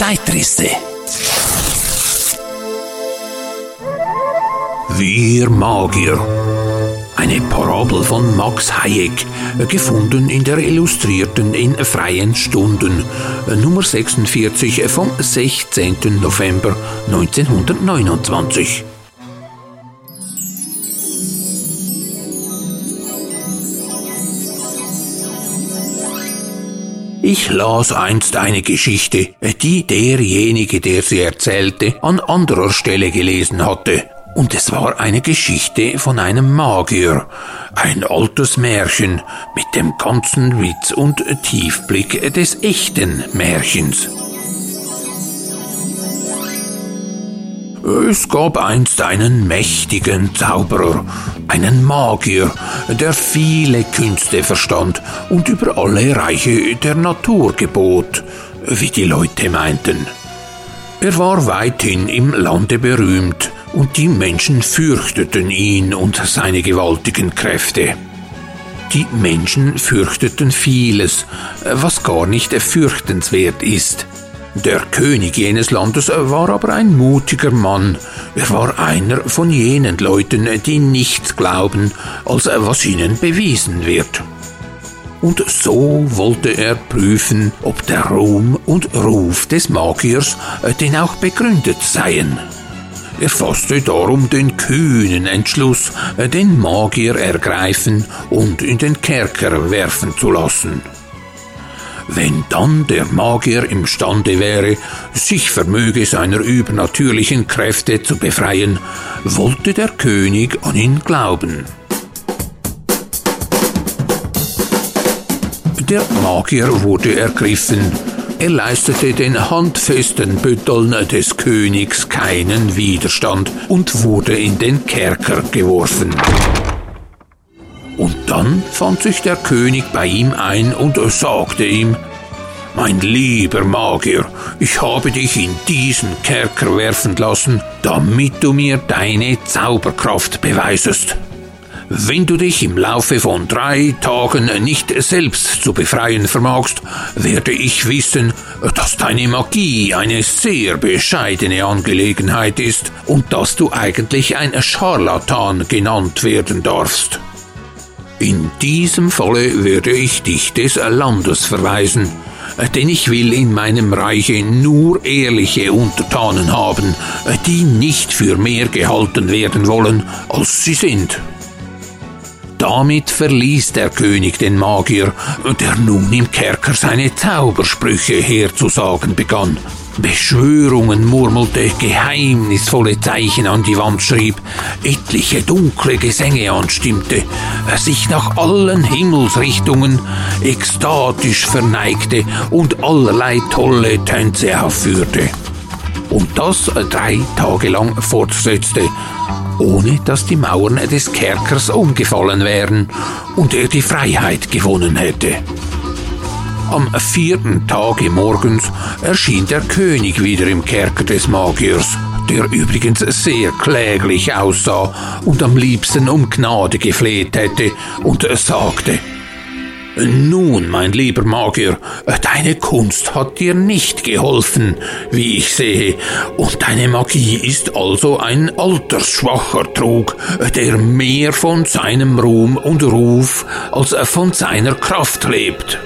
Zeitrisse. Wir Magier. Eine Parabel von Max Hayek, gefunden in der Illustrierten in freien Stunden, Nummer 46 vom 16. November 1929. Ich las einst eine Geschichte, die derjenige, der sie erzählte, an anderer Stelle gelesen hatte. Und es war eine Geschichte von einem Magier, ein altes Märchen mit dem ganzen Witz und Tiefblick des echten Märchens. Es gab einst einen mächtigen Zauberer, einen Magier, der viele Künste verstand und über alle Reiche der Natur gebot, wie die Leute meinten. Er war weithin im Lande berühmt, und die Menschen fürchteten ihn und seine gewaltigen Kräfte. Die Menschen fürchteten vieles, was gar nicht fürchtenswert ist. Der König jenes Landes war aber ein mutiger Mann. Er war einer von jenen Leuten, die nichts glauben, als was ihnen bewiesen wird. Und so wollte er prüfen, ob der Ruhm und Ruf des Magiers denn auch begründet seien. Er fasste darum den kühnen Entschluss, den Magier ergreifen und in den Kerker werfen zu lassen. Wenn dann der Magier imstande wäre, sich vermöge seiner übernatürlichen Kräfte zu befreien, wollte der König an ihn glauben. Der Magier wurde ergriffen, er leistete den handfesten Bütteln des Königs keinen Widerstand und wurde in den Kerker geworfen. Und dann fand sich der König bei ihm ein und sagte ihm, mein lieber Magier, ich habe dich in diesen Kerker werfen lassen, damit du mir deine Zauberkraft beweisest. Wenn du dich im Laufe von drei Tagen nicht selbst zu befreien vermagst, werde ich wissen, dass deine Magie eine sehr bescheidene Angelegenheit ist und dass du eigentlich ein Scharlatan genannt werden darfst. In diesem Falle werde ich dich des Landes verweisen, denn ich will in meinem Reiche nur ehrliche Untertanen haben, die nicht für mehr gehalten werden wollen, als sie sind. Damit verließ der König den Magier, der nun im Kerker seine Zaubersprüche herzusagen begann. Beschwörungen murmelte, geheimnisvolle Zeichen an die Wand schrieb, etliche dunkle Gesänge anstimmte, sich nach allen Himmelsrichtungen ekstatisch verneigte und allerlei tolle Tänze aufführte. Und das drei Tage lang fortsetzte, ohne dass die Mauern des Kerkers umgefallen wären und er die Freiheit gewonnen hätte. Am vierten Tage morgens erschien der König wieder im Kerker des Magiers, der übrigens sehr kläglich aussah und am liebsten um Gnade gefleht hätte, und sagte, nun, mein lieber Magier, deine Kunst hat dir nicht geholfen, wie ich sehe, und deine Magie ist also ein altersschwacher Trug, der mehr von seinem Ruhm und Ruf als von seiner Kraft lebt.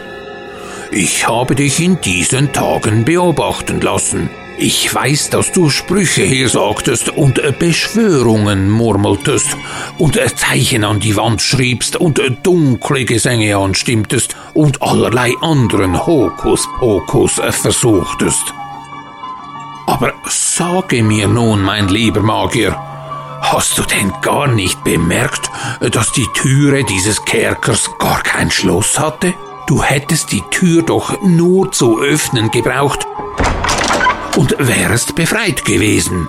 Ich habe dich in diesen Tagen beobachten lassen. Ich weiß, dass du Sprüche hersagtest und Beschwörungen murmeltest und Zeichen an die Wand schriebst und dunkle Gesänge anstimmtest und allerlei anderen Hokuspokus versuchtest. Aber sage mir nun, mein lieber Magier, hast du denn gar nicht bemerkt, dass die Türe dieses Kerkers gar kein Schloss hatte? Du hättest die Tür doch nur zu öffnen gebraucht und wärst befreit gewesen.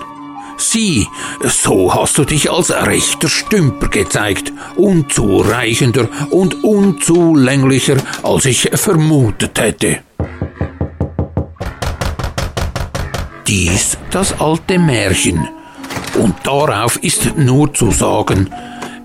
Sieh, so hast du dich als rechter Stümper gezeigt, unzureichender und unzulänglicher, als ich vermutet hätte. Dies das alte Märchen. Und darauf ist nur zu sagen,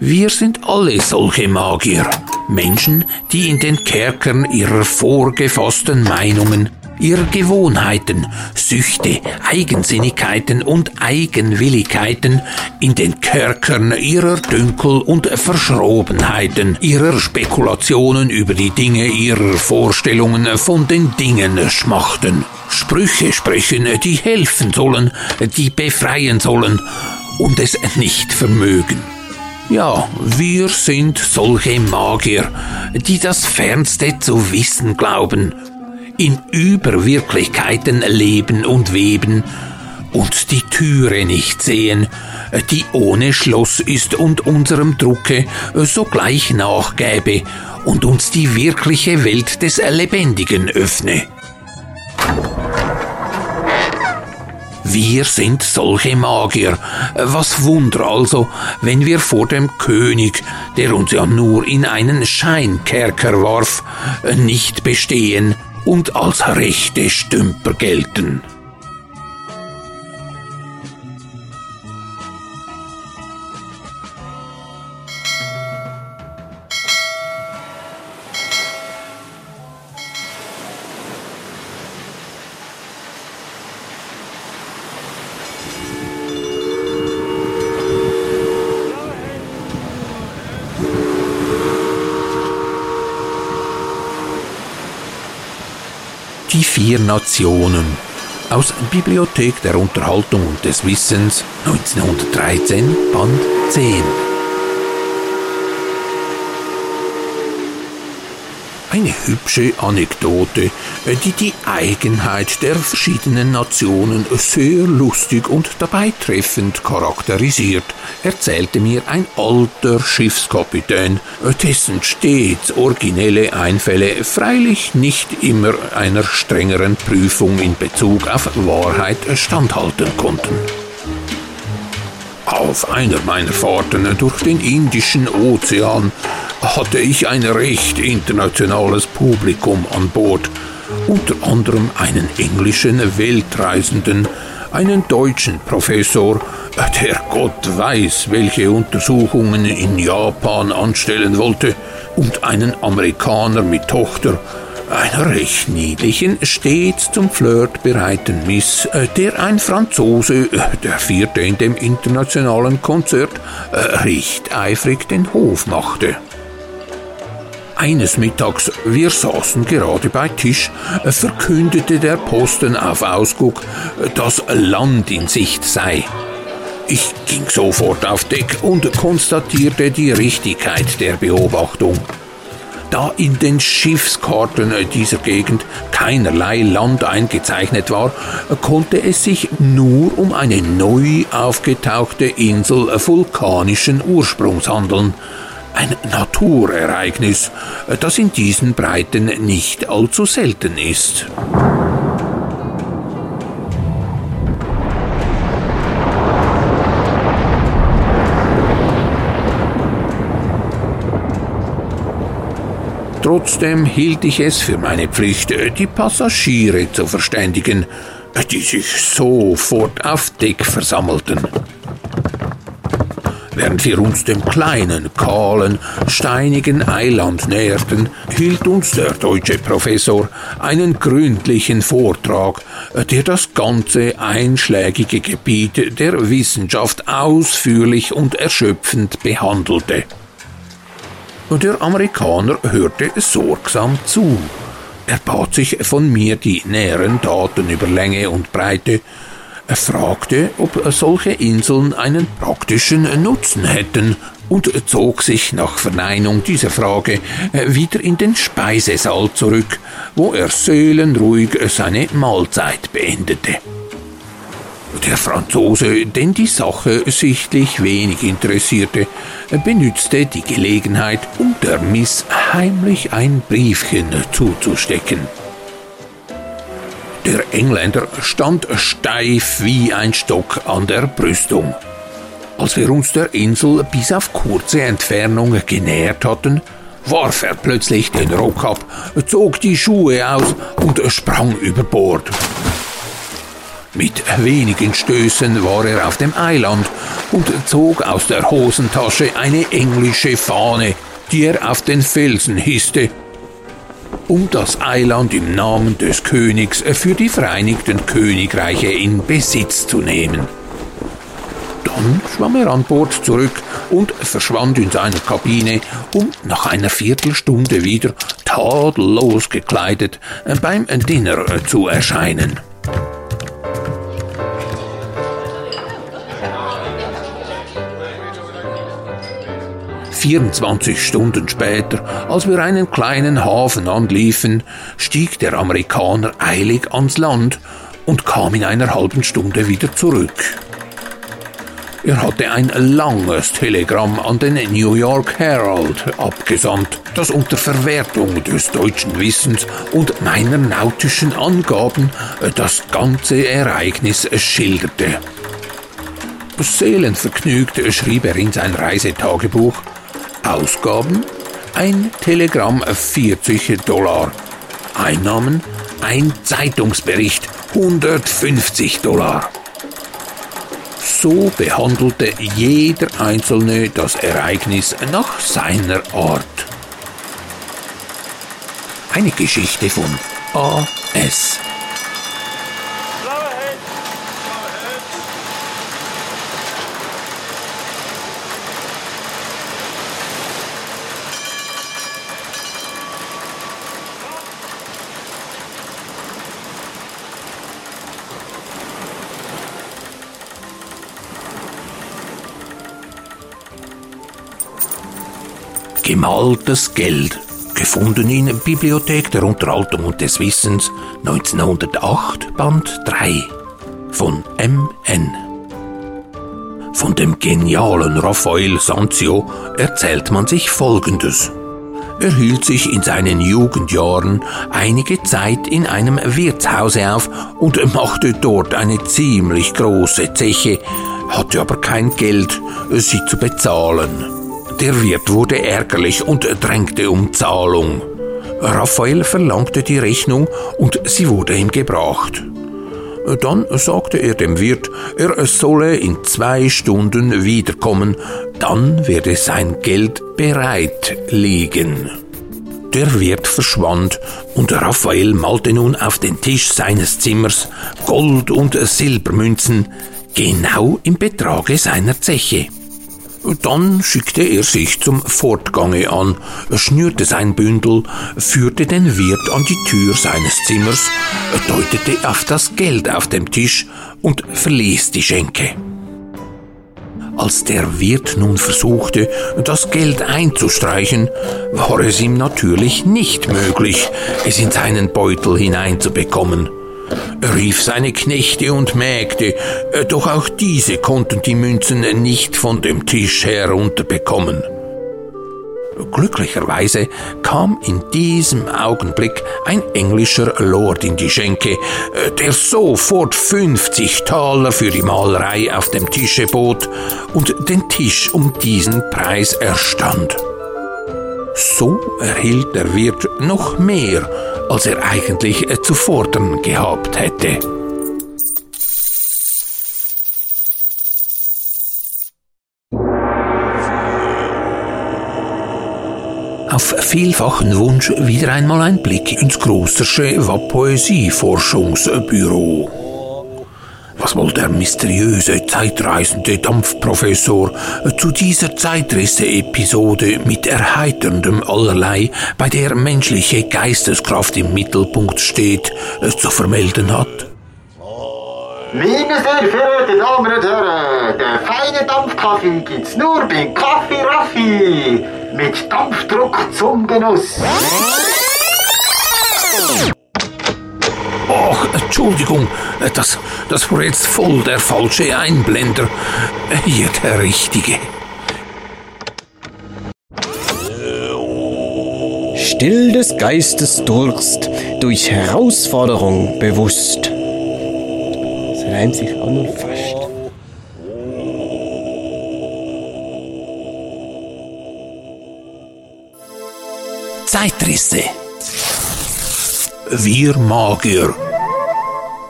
wir sind alle solche Magier. Menschen, die in den Kerkern ihrer vorgefassten Meinungen ihrer Gewohnheiten, Süchte, Eigensinnigkeiten und Eigenwilligkeiten, in den Kerkern ihrer Dünkel und Verschrobenheiten, ihrer Spekulationen über die Dinge, ihrer Vorstellungen von den Dingen schmachten. Sprüche sprechen, die helfen sollen, die befreien sollen und es nicht vermögen. Ja, wir sind solche Magier, die das Fernste zu wissen glauben, in Überwirklichkeiten leben und weben und die Türe nicht sehen, die ohne Schloss ist und unserem Drucke sogleich nachgäbe und uns die wirkliche Welt des Lebendigen öffne. Wir sind solche Magier. Was Wunder also, wenn wir vor dem König, der uns ja nur in einen Scheinkerker warf, nicht bestehen und als rechte Stümper gelten. Die vier Nationen. Aus Bibliothek der Unterhaltung und des Wissens 1913 Band 10 Eine hübsche Anekdote, die die Eigenheit der verschiedenen Nationen sehr lustig und dabei treffend charakterisiert, erzählte mir ein alter Schiffskapitän, dessen stets originelle Einfälle freilich nicht immer einer strengeren Prüfung in Bezug auf Wahrheit standhalten konnten. Auf einer meiner Fahrten durch den Indischen Ozean hatte ich ein recht internationales Publikum an Bord, unter anderem einen englischen Weltreisenden, einen deutschen Professor, der Gott weiß, welche Untersuchungen in Japan anstellen wollte, und einen Amerikaner mit Tochter, einer recht niedlichen, stets zum Flirt bereiten Miss, der ein Franzose, der vierte in dem internationalen Konzert, recht eifrig den Hof machte. Eines Mittags, wir saßen gerade bei Tisch, verkündete der Posten auf Ausguck, dass Land in Sicht sei. Ich ging sofort auf Deck und konstatierte die Richtigkeit der Beobachtung. Da in den Schiffskarten dieser Gegend keinerlei Land eingezeichnet war, konnte es sich nur um eine neu aufgetauchte Insel vulkanischen Ursprungs handeln ein Naturereignis, das in diesen Breiten nicht allzu selten ist. Trotzdem hielt ich es für meine Pflicht, die Passagiere zu verständigen, die sich sofort auf Deck versammelten. Während wir uns dem kleinen, kahlen, steinigen Eiland näherten, hielt uns der deutsche Professor einen gründlichen Vortrag, der das ganze einschlägige Gebiet der Wissenschaft ausführlich und erschöpfend behandelte. Der Amerikaner hörte sorgsam zu. Er bat sich von mir die näheren Daten über Länge und Breite, fragte, ob solche Inseln einen praktischen Nutzen hätten und zog sich nach Verneinung dieser Frage wieder in den Speisesaal zurück, wo er seelenruhig seine Mahlzeit beendete. Der Franzose, den die Sache sichtlich wenig interessierte, benützte die Gelegenheit, um der Miss heimlich ein Briefchen zuzustecken. Der Engländer stand steif wie ein Stock an der Brüstung. Als wir uns der Insel bis auf kurze Entfernung genähert hatten, warf er plötzlich den Rock ab, zog die Schuhe aus und sprang über Bord. Mit wenigen Stößen war er auf dem Eiland und zog aus der Hosentasche eine englische Fahne, die er auf den Felsen hisste um das Eiland im Namen des Königs für die Vereinigten Königreiche in Besitz zu nehmen. Dann schwamm er an Bord zurück und verschwand in seiner Kabine, um nach einer Viertelstunde wieder tadellos gekleidet beim Dinner zu erscheinen. 24 Stunden später, als wir einen kleinen Hafen anliefen, stieg der Amerikaner eilig ans Land und kam in einer halben Stunde wieder zurück. Er hatte ein langes Telegramm an den New York Herald abgesandt, das unter Verwertung des deutschen Wissens und meiner nautischen Angaben das ganze Ereignis schilderte. Seelenvergnügt schrieb er in sein Reisetagebuch, Ausgaben ein Telegramm 40 Dollar. Einnahmen ein Zeitungsbericht 150 Dollar. So behandelte jeder Einzelne das Ereignis nach seiner Art. Eine Geschichte von A.S. Gemaltes Geld, gefunden in Bibliothek der Unterhaltung und des Wissens 1908, Band 3 von M.N. Von dem genialen Raphael Sanzio erzählt man sich Folgendes. Er hielt sich in seinen Jugendjahren einige Zeit in einem Wirtshause auf und machte dort eine ziemlich große Zeche, hatte aber kein Geld, sie zu bezahlen. Der Wirt wurde ärgerlich und drängte um Zahlung. Raphael verlangte die Rechnung und sie wurde ihm gebracht. Dann sagte er dem Wirt, er solle in zwei Stunden wiederkommen, dann werde sein Geld bereit liegen. Der Wirt verschwand und Raphael malte nun auf den Tisch seines Zimmers Gold- und Silbermünzen, genau im Betrage seiner Zeche. Dann schickte er sich zum Fortgange an, schnürte sein Bündel, führte den Wirt an die Tür seines Zimmers, deutete auf das Geld auf dem Tisch und verließ die Schenke. Als der Wirt nun versuchte, das Geld einzustreichen, war es ihm natürlich nicht möglich, es in seinen Beutel hineinzubekommen. Er rief seine Knechte und Mägde, äh, doch auch diese konnten die Münzen nicht von dem Tisch herunterbekommen. Glücklicherweise kam in diesem Augenblick ein englischer Lord in die Schenke, äh, der sofort 50 Taler für die Malerei auf dem Tische bot und den Tisch um diesen Preis erstand. So erhielt der Wirt noch mehr als er eigentlich zu fordern gehabt hätte. Auf vielfachen Wunsch wieder einmal ein Blick ins Großersche Poesieforschungsbüro. Was wohl der mysteriöse zeitreisende Dampfprofessor zu dieser Zeitrisse-Episode mit erheiterndem Allerlei, bei der menschliche Geisteskraft im Mittelpunkt steht, zu vermelden hat? Meine sehr verehrten Damen und Herren, der feine Dampfkaffee gibt's nur bei Kaffee Raffi mit Dampfdruck zum Genuss. Ach, Entschuldigung, das, das war jetzt voll der falsche Einblender. Hier der richtige. Still des Geistes Durst, durch Herausforderung bewusst. Das reimt sich an und fast. Zeitrisse. Wir Magier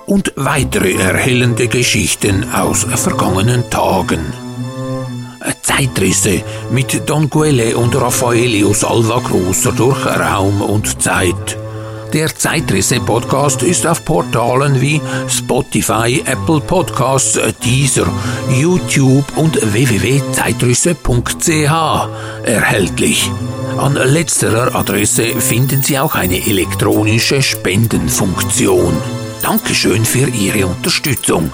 und weitere erhellende Geschichten aus vergangenen Tagen. Zeitrisse mit Don Quelle und Raffaelio Salva Cruzer durch Raum und Zeit. Der Zeitrisse-Podcast ist auf Portalen wie Spotify, Apple Podcasts, Deezer, YouTube und www.zeitrisse.ch erhältlich. An letzterer Adresse finden Sie auch eine elektronische Spendenfunktion. Dankeschön für Ihre Unterstützung.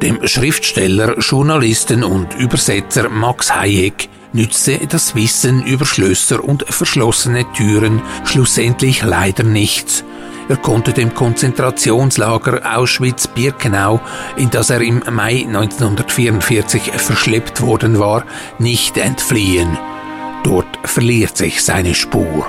Dem Schriftsteller, Journalisten und Übersetzer Max Hayek nützte das Wissen über Schlösser und verschlossene Türen schlussendlich leider nichts. Er konnte dem Konzentrationslager Auschwitz-Birkenau, in das er im Mai 1944 verschleppt worden war, nicht entfliehen. Dort verliert sich seine Spur.